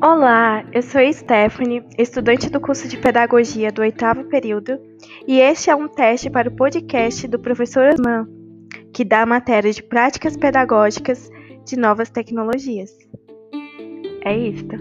Olá, eu sou a Stephanie, estudante do curso de Pedagogia do oitavo período, e este é um teste para o podcast do professor Osman, que dá a matéria de práticas pedagógicas de novas tecnologias. É isto.